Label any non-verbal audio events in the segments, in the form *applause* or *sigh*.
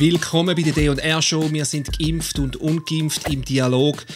Willkommen bei der D&R Show. Wir sind geimpft und ungeimpft im Dialog.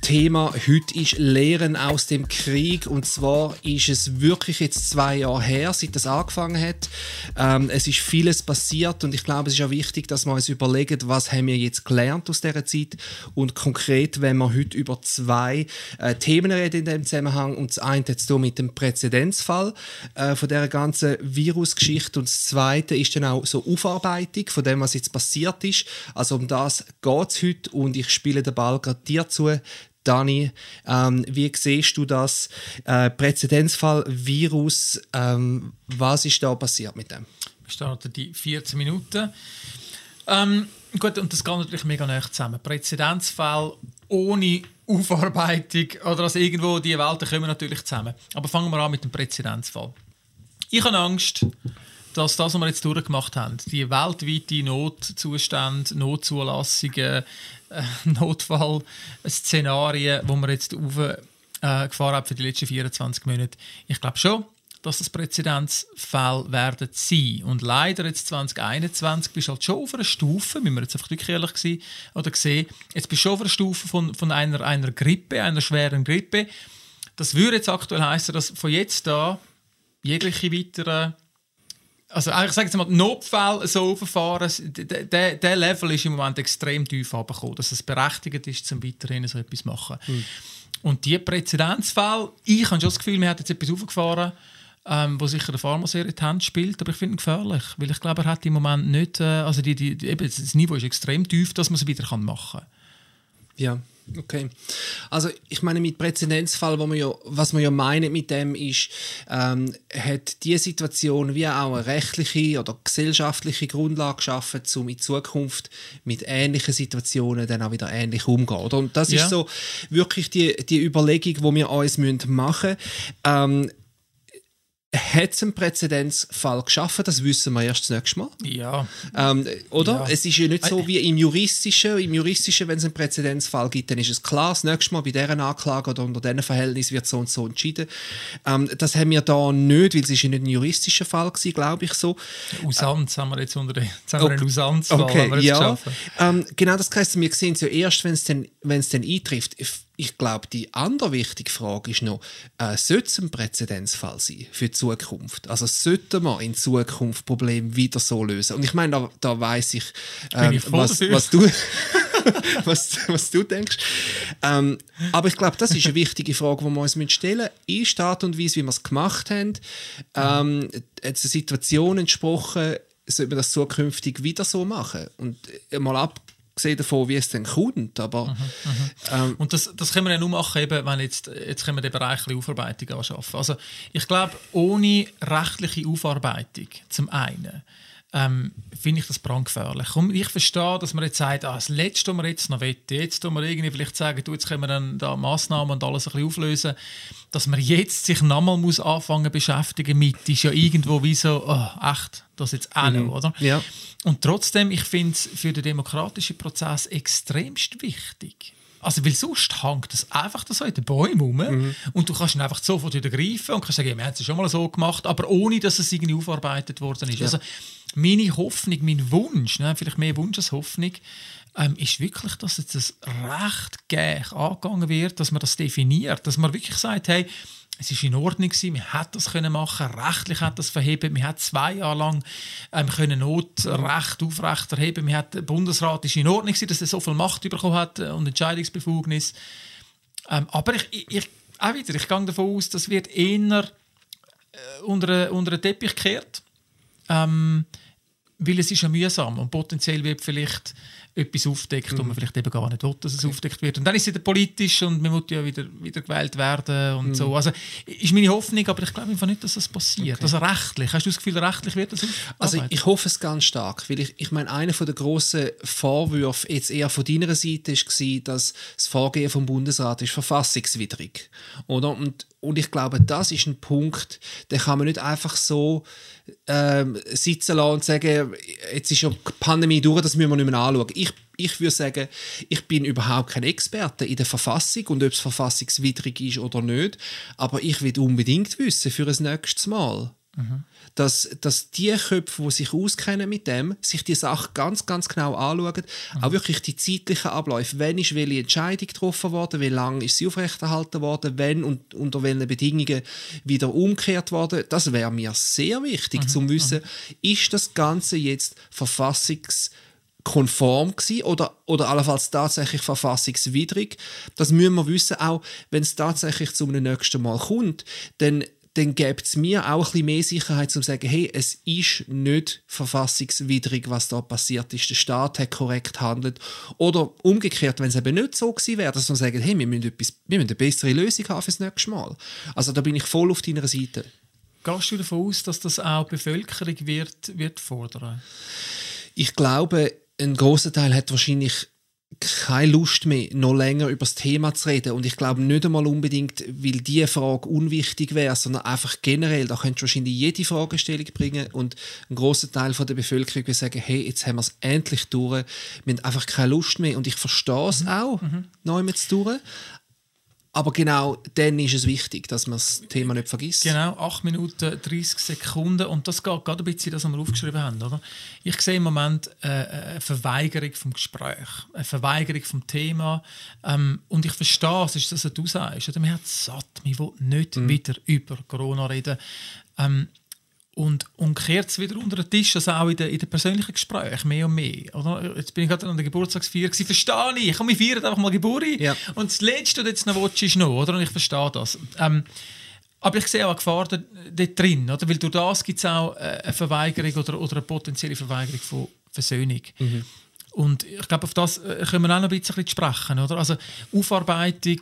Thema heute ist Lehren aus dem Krieg und zwar ist es wirklich jetzt zwei Jahre her, seit das angefangen hat. Ähm, es ist vieles passiert und ich glaube, es ist auch wichtig, dass wir uns überlegen, was haben wir jetzt gelernt aus dieser Zeit und konkret, wenn wir heute über zwei äh, Themen reden in dem Zusammenhang und das eine jetzt mit dem Präzedenzfall äh, von der ganzen Virusgeschichte und das zweite ist dann auch so Aufarbeitung von dem, was jetzt passiert ist. Also um das geht es heute und ich spiele den Ball gerade dir zu. Dani, ähm, wie siehst du das? Äh, Präzedenzfall, Virus, ähm, was ist da passiert mit dem? Wir starten die 14 Minuten. Ähm, gut, und das geht natürlich mega nah zusammen. Präzedenzfall ohne Aufarbeitung oder also irgendwo, die Welten kommen natürlich zusammen. Aber fangen wir an mit dem Präzedenzfall. Ich habe Angst, dass das, was wir jetzt durchgemacht haben, die weltweite Notzustände, Notzulassungen, äh, Notfallszenarien, die wir jetzt aufgefahren äh, haben für die letzten 24 Monate, ich glaube schon, dass das Präzedenzfall werden sein. Und leider jetzt 2021 bist du halt schon auf einer Stufe, müssen wir jetzt einfach wirklich ehrlich sein, oder sehen, jetzt bist du schon auf einer Stufe von, von einer, einer Grippe, einer schweren Grippe. Das würde jetzt aktuell heißen, dass von jetzt da jegliche weitere also ich sage jetzt mal, Notfall so verfahren, der, der Level ist im Moment extrem tief abgekommen, dass es berechtigt ist, zum weiterhin so etwas zu machen. Mhm. Und die Präzedenzfall, ich habe schon das Gefühl, wir hat jetzt etwas aufgefahren, ähm, wo sicher der Pharmaserie in die Hand spielt, aber ich finde ihn gefährlich, weil ich glaube, er hat im Moment nicht, äh, also die, die, eben, das Niveau ist extrem tief, dass man es wieder machen kann. Ja. Okay. Also ich meine mit Präzedenzfall, wo man ja, was man ja meint mit dem ist, ähm, hat die Situation wie auch eine rechtliche oder gesellschaftliche Grundlage geschaffen, um in Zukunft mit ähnlichen Situationen dann auch wieder ähnlich umzugehen. Oder? Und das ja. ist so wirklich die, die Überlegung, die wir uns machen müssen. Ähm, hat es einen Präzedenzfall geschaffen, das wissen wir erst das nächste Mal. Ja. Ähm, oder? Ja. Es ist ja nicht so wie im Juristischen. Im Juristischen, wenn es einen Präzedenzfall gibt, dann ist es klar, das nächste Mal bei dieser Anklage oder unter diesen Verhältnissen wird so und so entschieden. Ähm, das haben wir da nicht, weil es ist ja nicht ein juristischer Fall war, glaube ich so. Usanz haben wir jetzt unter den, jetzt haben wir einen Usanz-Fall okay, ja. Ähm, genau das heisst, wir sehen es ja erst, wenn es dann, dann eintrifft ich glaube, die andere wichtige Frage ist noch, äh, sollte es ein Präzedenzfall sein für die Zukunft? Also sollten wir in Zukunft Probleme wieder so lösen? Und ich meine, da, da weiß ich, ähm, ich was, was, du, *laughs* was, was du denkst. Ähm, aber ich glaube, das ist eine wichtige Frage, die wir uns stellen müssen. Ist die Art und Weise, wie wir es gemacht haben, ähm, eine Situation entsprochen, sollte man das zukünftig wieder so machen? Und äh, mal ab abgesehen davon, wie es dann kommt. Aber, mhm, mhm. ähm, und das, das können wir ja nur machen, eben, wenn jetzt, jetzt können wir den Bereich Aufarbeitung anschaffen. Also ich glaube, ohne rechtliche Aufarbeitung zum einen ähm, finde ich das brandgefährlich. ich verstehe, dass man jetzt sagt, ah, das Letzte, was wir jetzt noch wollen, jetzt tun wir irgendwie vielleicht sagen, du, jetzt können wir dann da Massnahmen und alles ein bisschen auflösen, dass man jetzt sich nochmal muss anfangen beschäftigen mit, ist ja irgendwo wie so, oh, echt, das jetzt auch mhm. noch, oder? Ja. Und trotzdem, ich finde es für den demokratischen Prozess extremst wichtig, also, weil sonst hängt das einfach so in den Bäumen rum mhm. und du kannst ihn einfach sofort wieder greifen und kannst sagen, ja, wir haben es schon mal so gemacht, aber ohne, dass es irgendwie aufarbeitet worden ist. Ja. Also, meine Hoffnung, mein Wunsch, ne, vielleicht mehr Wunsch als Hoffnung, ähm, ist wirklich, dass jetzt das recht gäch angegangen wird, dass man das definiert, dass man wirklich sagt, hey, es ist in Ordnung gewesen, wir hätten das können machen, rechtlich hat das verheben, wir haben zwei Jahre lang ähm, können Notrecht aufrecht erheben, wir hat, der Bundesrat ist in Ordnung gewesen, dass er so viel Macht bekommen hat äh, und Entscheidungsbefugnis. Ähm, aber ich, ich, auch wieder, ich gehe davon aus, das wird eher äh, unter, unter den Teppich gekehrt, ähm, weil es ist ja mühsam und potenziell wird vielleicht etwas aufdeckt, mhm. und man vielleicht eben gar nicht will, dass es okay. aufdeckt wird. Und dann ist es wieder politisch und man muss ja wieder, wieder gewählt werden und mhm. so. Also ist meine Hoffnung, aber ich glaube einfach nicht, dass das passiert. Okay. Also rechtlich, hast du das Gefühl, rechtlich wird das Also ich hoffe es ganz stark, weil ich, ich meine, einer der grossen Vorwürfe jetzt eher von deiner Seite war, dass das Vorgehen vom Bundesrat ist verfassungswidrig. Oder? Und, und ich glaube, das ist ein Punkt, den kann man nicht einfach so ähm, sitzen lassen und sagen, jetzt ist ja die Pandemie durch, das müssen wir nicht mehr anschauen. Ich, ich würde sagen, ich bin überhaupt kein Experte in der Verfassung und ob es verfassungswidrig ist oder nicht, aber ich will unbedingt wissen für ein nächstes Mal, Dass, dass die Köpfe, die sich auskennen mit dem, sich die Sache ganz, ganz genau anschauen. Auch wirklich die zeitlichen Abläufe. Wann ist welche Entscheidung getroffen worden? Wie lange ist sie aufrechterhalten worden? Wann und unter welchen Bedingungen wieder umgekehrt worden? Das wäre mir sehr wichtig, zu wissen, ist das Ganze jetzt verfassungs konform gewesen oder, oder allenfalls tatsächlich verfassungswidrig. Das müssen wir wissen, auch wenn es tatsächlich zum nächsten Mal kommt, dann dann gibt es mir auch ein bisschen mehr Sicherheit, um zu sagen, hey, es ist nicht verfassungswidrig, was da passiert ist. Der Staat hat korrekt handelt. Oder umgekehrt, wenn es eben nicht so gewesen wäre, dass man sagt, hey, wir müssen, etwas, wir müssen eine bessere Lösung haben fürs nächste Mal. Also da bin ich voll auf deiner Seite. Gehst du davon aus, dass das auch die Bevölkerung wird, wird fordern? Ich glaube, ein großer Teil hat wahrscheinlich keine Lust mehr, noch länger über das Thema zu reden. Und ich glaube nicht einmal unbedingt, weil diese Frage unwichtig wäre, sondern einfach generell, da könntest du wahrscheinlich jede Fragestellung bringen und ein großer Teil von der Bevölkerung will sagen, hey, jetzt haben wir es endlich durch, wir haben einfach keine Lust mehr. Und ich verstehe es mhm. auch, mhm. neu mit zu tun. Aber genau dann ist es wichtig, dass man das Thema nicht vergisst. Genau, 8 Minuten 30 Sekunden. Und das geht gerade ein bisschen das, was wir aufgeschrieben haben. Oder? Ich sehe im Moment äh, eine Verweigerung vom Gespräch, eine Verweigerung vom Thema. Ähm, und ich verstehe, es ist das, was du sagst. Oder? Man hat satt, man will nicht mhm. wieder über Corona reden. Ähm, und, und kehrt es wieder unter den Tisch, also auch in den, in den persönlichen Gesprächen, mehr und mehr. Oder? Jetzt bin ich gerade an der Geburtstagsfeier, gewesen, verstehe ich, komm, wir feiern einfach mal Geburt. Ja. Und das Letzte, was du jetzt noch willst, ist noch, oder? Und ich verstehe das. Ähm, aber ich sehe auch eine Gefahr dort, dort drin, oder? weil durch das gibt es auch äh, eine Verweigerung oder, oder eine potenzielle Verweigerung von Versöhnung. Mhm. Und ich glaube, auf das äh, können wir auch noch ein bisschen sprechen. Oder? Also Aufarbeitung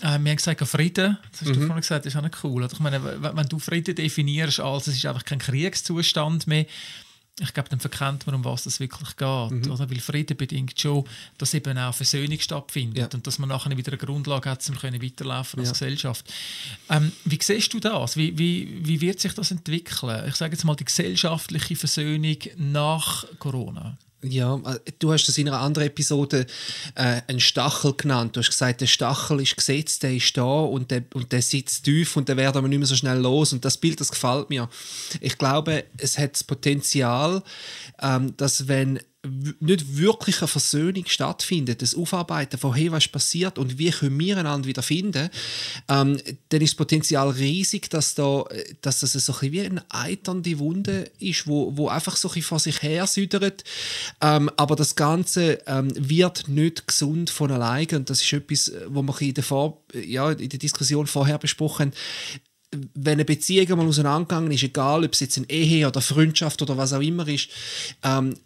äh, wir haben gesagt, Frieden, das hast mhm. du vorhin gesagt, ist auch nicht cool. Ich meine, wenn du Frieden definierst als es ist einfach kein Kriegszustand mehr, ich glaube, dann verkennt man, um was es wirklich geht. Mhm. Oder? Weil Frieden bedingt schon, dass eben auch Versöhnung stattfindet ja. und dass man nachher wieder eine Grundlage hat, um weiterlaufen als ja. Gesellschaft. Ähm, wie siehst du das? Wie, wie, wie wird sich das entwickeln? Ich sage jetzt mal die gesellschaftliche Versöhnung nach Corona. Ja, äh, du hast das in einer anderen Episode äh, einen Stachel genannt. Du hast gesagt, der Stachel ist gesetzt, der ist da und der, und der sitzt tief und der wird aber nicht mehr so schnell los. Und das Bild, das gefällt mir. Ich glaube, es hat das Potenzial, ähm, dass wenn nicht wirklich eine Versöhnung stattfindet, das Aufarbeiten von hey, was ist passiert und wie können wir einander wieder finden, ähm, dann ist das Potenzial riesig, dass, da, dass das so ein wie eine eiternde Wunde ist, wo, wo einfach so ein vor sich her südert. Ähm, aber das Ganze ähm, wird nicht gesund von alleine und das ist etwas, wo wir in der, Vor ja, in der Diskussion vorher besprochen haben wenn eine Beziehung mal auseinandergegangen ist, egal ob es jetzt eine Ehe oder Freundschaft oder was auch immer ist, ähm,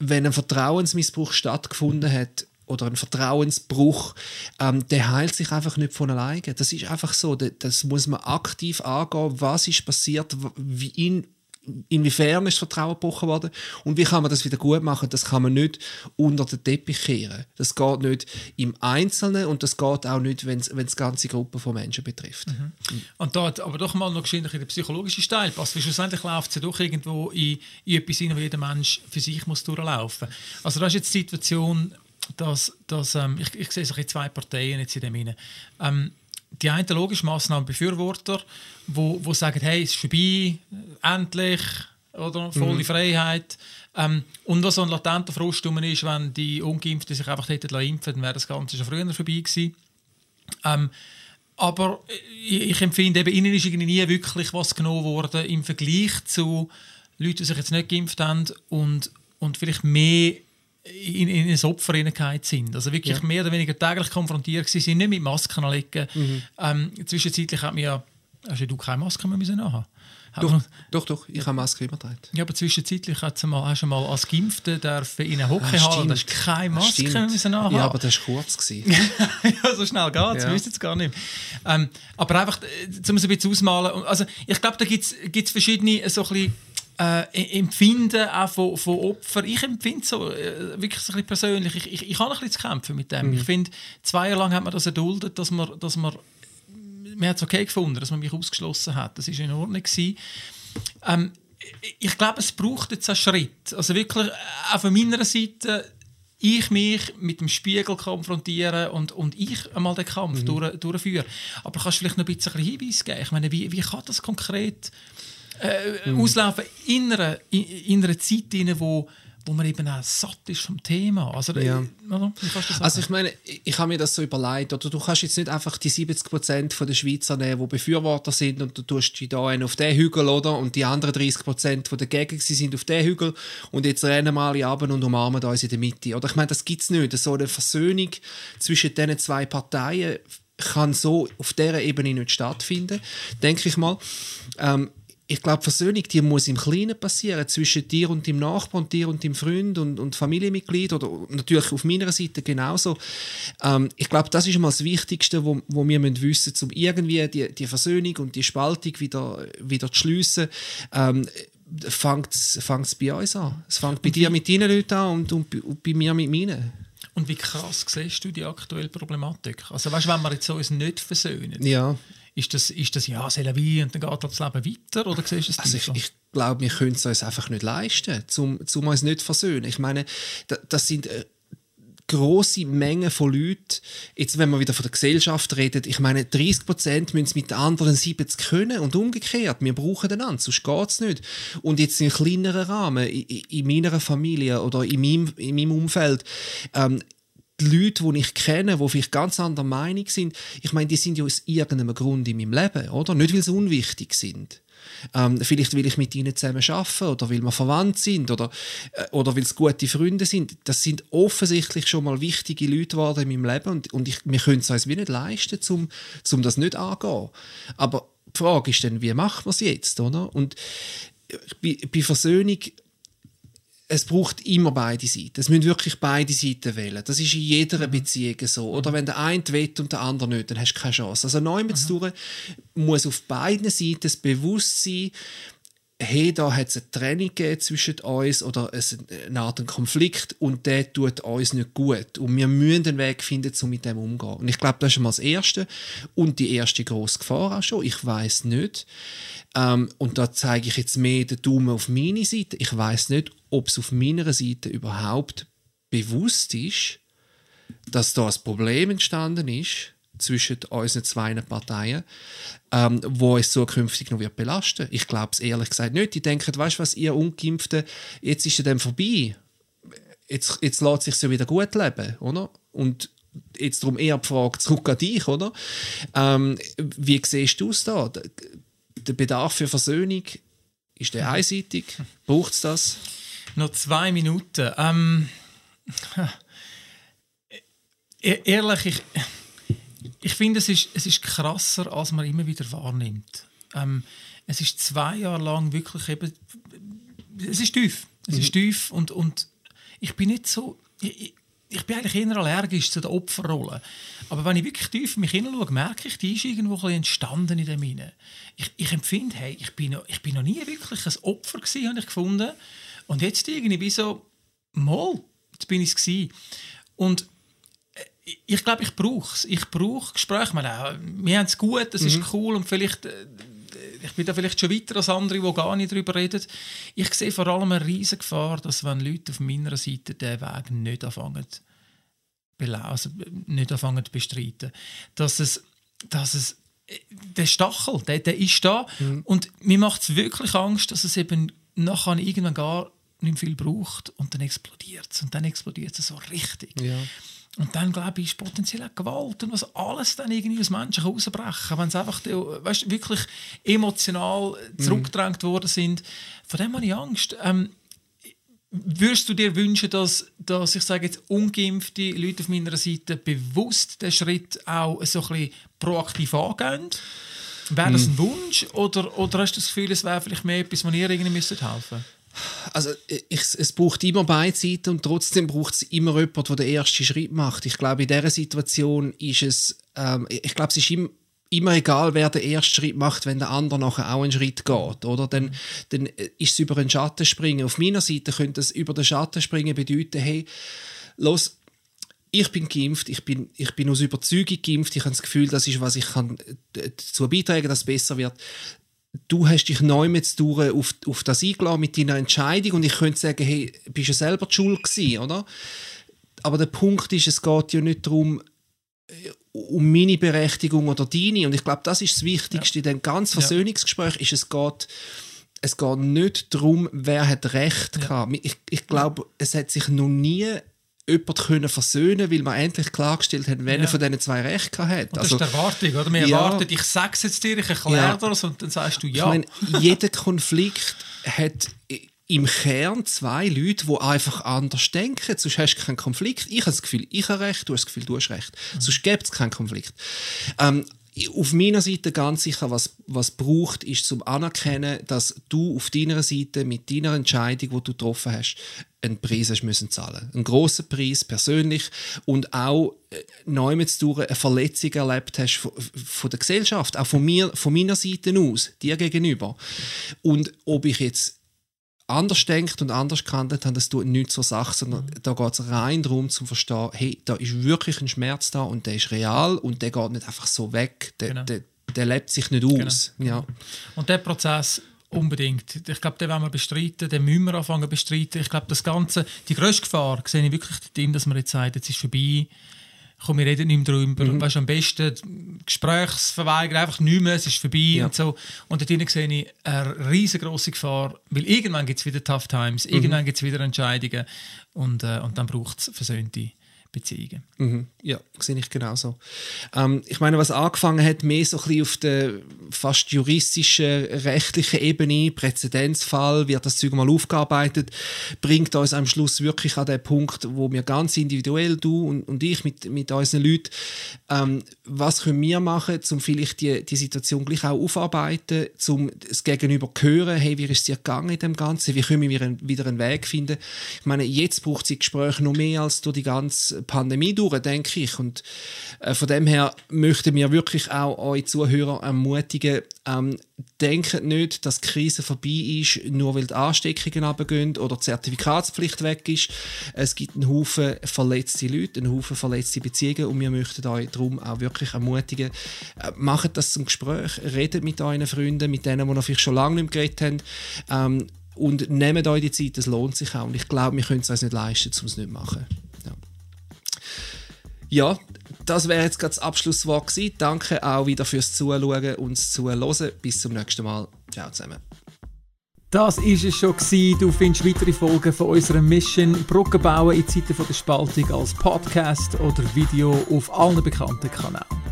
wenn ein Vertrauensmissbrauch stattgefunden hat oder ein Vertrauensbruch, ähm, der heilt sich einfach nicht von alleine. Das ist einfach so. Das muss man aktiv angehen. Was ist passiert? Wie in, inwiefern ist das Vertrauen gebrochen worden und wie kann man das wieder gut machen? Das kann man nicht unter den Teppich kehren. Das geht nicht im Einzelnen und das geht auch nicht, wenn es ganze Gruppen von Menschen betrifft. Mhm. Und da aber doch mal noch in den psychologischen Teil passt, weil schlussendlich läuft es ja doch irgendwo in, in etwas hin, wo jeder Mensch für sich muss durchlaufen muss. Also das ist jetzt die Situation, dass, dass ähm, ich, ich sehe so zwei Parteien jetzt in dem hinein. Ähm, die einen logisch Massnahmenbefürworter, wo, wo sagen, hey, es ist vorbei, endlich, oder volle mhm. Freiheit. Ähm, und was so ein latenter Frust ist, wenn die Ungeimpften sich einfach hätten impfen dann wäre das Ganze schon früher vorbei gewesen. Ähm, aber ich, ich, empfinde, eben, ihnen ist irgendwie nie wirklich was genommen worden im Vergleich zu Leuten, die sich jetzt nicht geimpft haben und, und vielleicht mehr in, in ein Opfer sind. Also wirklich ja. mehr oder weniger täglich konfrontiert sind, nicht mit Masken anlegen. Mhm. Ähm, zwischenzeitlich hat mir ja, hast du keine Maske mehr müssen haben. Doch, doch, doch, ich habe Maske immer getragen. Ja, aber zwischenzeitlich hast du mal, hast du mal als Geimpfte dürfen in eine Hockeyhalle, ah, da hast keine Maske mehr müssen haben. Ja, aber das war kurz. *laughs* ja, so schnell geht es, ja. wisst es gar nicht. Ähm, aber einfach, um es ein bisschen ausmalen, also ich glaube, da gibt es verschiedene so ein bisschen äh, Empfinden auch von, von Opfern. Ich empfinde so äh, wirklich so ein bisschen persönlich. Ich, ich, ich habe ein bisschen zu kämpfen mit dem. Mhm. Ich finde, zwei Jahre lang hat man das erduldet, dass man, dass man, man hat es okay gefunden, dass man mich ausgeschlossen hat. Das war in Ordnung Ähm, ich glaube, es braucht jetzt einen Schritt. Also wirklich, äh, auch von meiner Seite, ich mich mit dem Spiegel konfrontieren und, und ich einmal den Kampf mhm. durch, durchführen. Aber kannst du vielleicht noch ein bisschen Hinweis geben? Ich meine, wie, wie kann das konkret äh, mhm. auslaufen in einer, in, in einer Zeit, in wo wo man eben auch satt ist vom Thema. Also, ja. oder? also ich meine, ich habe mir das so überlegt, oder du kannst jetzt nicht einfach die 70 Prozent der Schweizer nehmen, die Befürworter sind und du tust die da einen auf den Hügel, oder? Und die anderen 30 Prozent, die dagegen sind, auf den Hügel und jetzt rennen wir alle ab und umarmen uns in der Mitte. Oder ich meine, das gibt es nicht. So eine Versöhnung zwischen diesen zwei Parteien kann so auf dieser Ebene nicht stattfinden, denke ich mal. Ähm, ich glaube, Versöhnung, die muss im Kleinen passieren, zwischen dir und dem Nachbarn, dir und dem Freund und, und Familienmitglied oder natürlich auf meiner Seite genauso. Ähm, ich glaube, das ist mal das Wichtigste, wo, wo wir müssen wissen müssen, um irgendwie die, die Versöhnung und die Spaltung wieder, wieder zu schliessen. Ähm, fängt es bei uns an. Es fängt bei dir mit deinen Leuten an und, und, und bei mir mit meinen. Und wie krass siehst du die aktuelle Problematik? Also weißt, wenn wir jetzt uns nicht versöhnen, ja. Ist das, ist das ja, c'est la vie und dann geht das Leben weiter? Oder siehst du es also ich, ich glaube, wir können es uns einfach nicht leisten, um, um uns nicht zu versöhnen. Ich meine, das, das sind äh, große Mengen von Leuten, jetzt wenn wir wieder von der Gesellschaft reden, ich meine, 30 Prozent müssen es mit den anderen 70 können und umgekehrt. Wir brauchen einander, sonst geht es nicht. Und jetzt in kleineren Rahmen, in, in meiner Familie oder in meinem, in meinem Umfeld, ähm, die Leute, die ich kenne, die vielleicht ganz anderer Meinung sind, ich meine, die sind ja aus irgendeinem Grund in meinem Leben, oder? Nicht, weil sie unwichtig sind. Ähm, vielleicht will ich mit ihnen zusammen arbeiten oder weil wir verwandt sind oder, äh, oder weil es gute Freunde sind. Das sind offensichtlich schon mal wichtige Leute geworden in meinem Leben und, und ich, wir können es uns wie nicht leisten, um zum das nicht angehen. Aber die Frage ist dann, wie macht man es jetzt, oder? Und bei, bei Versöhnung es braucht immer beide Seiten. Es müssen wirklich beide Seiten wählen. Das ist in jeder mhm. Beziehung so. Oder wenn der eine will und der andere nicht, dann hast du keine Chance. Also neu mit mhm. muss auf beiden Seiten das Bewusstsein hey, da hat es eine Trennung zwischen uns oder eine Art Konflikt und der tut uns nicht gut. Und wir müssen einen Weg finden, um mit dem umzugehen. Und ich glaube, das ist mal das Erste und die erste grosse Gefahr auch schon. Ich weiß nicht, ähm, und da zeige ich jetzt mehr den Daumen auf meine Seite. Ich weiß nicht, ob es auf meiner Seite überhaupt bewusst ist, dass da ein Problem entstanden ist zwischen unseren zwei Parteien, ähm, wo es zukünftig noch wird belasten. Ich glaube es ehrlich gesagt nicht. Die denken, weißt du was, ihr Ungeimpften, jetzt ist es dann vorbei. Jetzt, jetzt lässt sich so wieder gut leben, oder? Und jetzt darum eher die Frage zurück an dich, oder? Ähm, wie siehst du es da? der Bedarf für Versöhnung, ist der einseitig? Braucht es das? Noch zwei Minuten. Ähm, *laughs* e-, ehrlich, ich, ich finde, es ist, es ist krasser, als man immer wieder wahrnimmt. Ähm, es ist zwei Jahre lang wirklich eben. Es ist tief. Es mhm. ist tief und, und ich bin nicht so. Ich, ich bin eigentlich eher allergisch zu der Opferrolle. Aber wenn ich wirklich tief in mich hineinschaue, merke ich, die ist irgendwo ein entstanden in dem Inne. Ich, ich empfinde, hey, ich bin, noch, ich bin noch nie wirklich ein Opfer gewesen, habe ich gefunden. Und jetzt irgendwie wie so, mal, jetzt bin ich es Und ich glaube, ich brauche es. Ich brauche Gespräche. Meine, wir haben es gut, das mhm. ist cool und vielleicht äh, ich bin da vielleicht schon weiter als andere, die gar nicht darüber reden. Ich sehe vor allem eine riesige Gefahr, dass wenn Leute auf meiner Seite diesen Weg nicht anfangen, also nicht anfangen zu bestreiten, dass es, dass es der Stachel, der, der ist da mhm. und mir macht es wirklich Angst, dass es eben nachher irgendwann gar nicht viel braucht und dann explodiert es und dann explodiert es so richtig. Ja. Und dann, glaube ich, ist potenziell Gewalt und was alles dann irgendwie aus Menschen rausbrechen wenn sie einfach weißt, wirklich emotional mhm. zurückgedrängt worden sind. Von dem habe ich Angst. Ähm, würdest du dir wünschen, dass, dass ich sage jetzt ungeimpfte Leute auf meiner Seite bewusst den Schritt auch so ein bisschen proaktiv angehen? Wäre das mhm. ein Wunsch oder, oder hast du das Gefühl, es wäre vielleicht mehr etwas, was ihr irgendwie helfen müsstet? Also ich, es braucht immer beide Seiten und trotzdem braucht es immer jemanden, der den ersten Schritt macht. Ich glaube, in dieser Situation ist es, ähm, ich glaube, es ist immer, immer egal, wer den ersten Schritt macht, wenn der andere nachher auch einen Schritt geht, oder? Dann, dann ist es über einen Schatten springen. Auf meiner Seite könnte es über den Schatten springen bedeuten, hey, los, ich bin geimpft, ich bin, ich bin aus Überzeugung geimpft, ich habe das Gefühl, das ist, was ich kann äh, dazu beitragen kann, dass es besser wird du hast dich neu mit auf, auf das eingeladen mit deiner Entscheidung und ich könnte sagen, hey, bist du selber die Schuld gewesen, oder? Aber der Punkt ist, es geht ja nicht darum, äh, um meine Berechtigung oder deine und ich glaube, das ist das Wichtigste ja. in dem ganzen Versöhnungsgespräch, ist, es geht es geht nicht darum, wer hat Recht ja. gehabt. Ich, ich glaube, es hat sich noch nie jemand können versöhnen weil man endlich klargestellt hat, wer ja. von diesen zwei Recht hat. Und das also, ist die Erwartung, oder? Wir ja, erwarten, ich sage es jetzt dir, ich erkläre ja. das und dann sagst du ja. Ich meine, jeder Konflikt hat im Kern zwei Leute, die einfach anders denken. Sonst hast du keinen Konflikt. Ich habe das Gefühl, ich habe recht, du hast das Gefühl, du hast recht. Mhm. Sonst gibt es keinen Konflikt. Ähm, auf meiner Seite ganz sicher, was, was braucht, ist zum Anerkennen, dass du auf deiner Seite mit deiner Entscheidung, die du getroffen hast, einen Preis hast müssen zahlen. Einen grossen Preis persönlich und auch äh, neu durch eine Verletzung erlebt hast von, von der Gesellschaft, auch von mir, von meiner Seite aus, dir gegenüber. Und ob ich jetzt anders denkt und anders gehandelt haben, das tut nicht zur Sache, sondern mhm. da geht es rein darum, zu verstehen, hey, da ist wirklich ein Schmerz da und der ist real und der geht nicht einfach so weg, der, genau. der, der lebt sich nicht genau. aus. Genau. Ja. Und der Prozess unbedingt. Ich glaube, den wollen wir bestreiten, den müssen wir anfangen bestreiten. Ich glaube, das Ganze, die grösste Gefahr sehe ich wirklich darin, dass man jetzt sagt, jetzt ist vorbei, komm, wir reden nicht mehr darüber. Mhm. Weißt, am besten Gesprächsverweigerung, einfach nicht mehr, es ist vorbei ja. und so. Und dort sehe ich eine riesengroße Gefahr, weil irgendwann gibt es wieder Tough Times, mhm. irgendwann gibt es wieder Entscheidungen und, äh, und dann braucht es versöhnte Beziehungen. Mhm. Ja, sehe ich genauso. Ähm, ich meine, was angefangen hat, mehr so ein bisschen auf der fast juristischen, rechtlichen Ebene, Präzedenzfall, wird das Zeug mal aufgearbeitet, bringt uns am Schluss wirklich an den Punkt, wo wir ganz individuell, du und, und ich mit, mit unseren Leuten, ähm, was können wir machen, um vielleicht die, die Situation gleich auch aufarbeiten, um das Gegenüber zu hören, hey, wie ist es dir gegangen in dem Ganzen, wie können wir wieder einen Weg finden. Ich meine, jetzt braucht es Gespräche noch mehr als durch die ganze Pandemie durch, denke ich. Und äh, von dem her möchten wir wirklich auch eure Zuhörer ermutigen, ähm, denkt nicht, dass die Krise vorbei ist, nur weil die Ansteckungen runtergehen oder die Zertifikatspflicht weg ist. Es gibt einen Haufen verletzte Leute, einen Haufen verletzte Beziehungen und wir möchten euch darum auch wirklich ermutigen, äh, macht das zum Gespräch, redet mit euren Freunden, mit denen, die vielleicht schon lange nicht mehr geredet haben ähm, und nehmt euch die Zeit, das lohnt sich auch und ich glaube, wir können es uns nicht leisten, um es nicht zu machen. Ja. Das wäre jetzt gerade das Abschlusswort gewesen. Danke auch wieder fürs Zuschauen und Zuhören. Bis zum nächsten Mal. Ciao zusammen. Das ist es schon gewesen. Du findest weitere Folgen von unserer Mission Brücken bauen in Zeiten der Spaltung als Podcast oder Video auf allen bekannten Kanälen.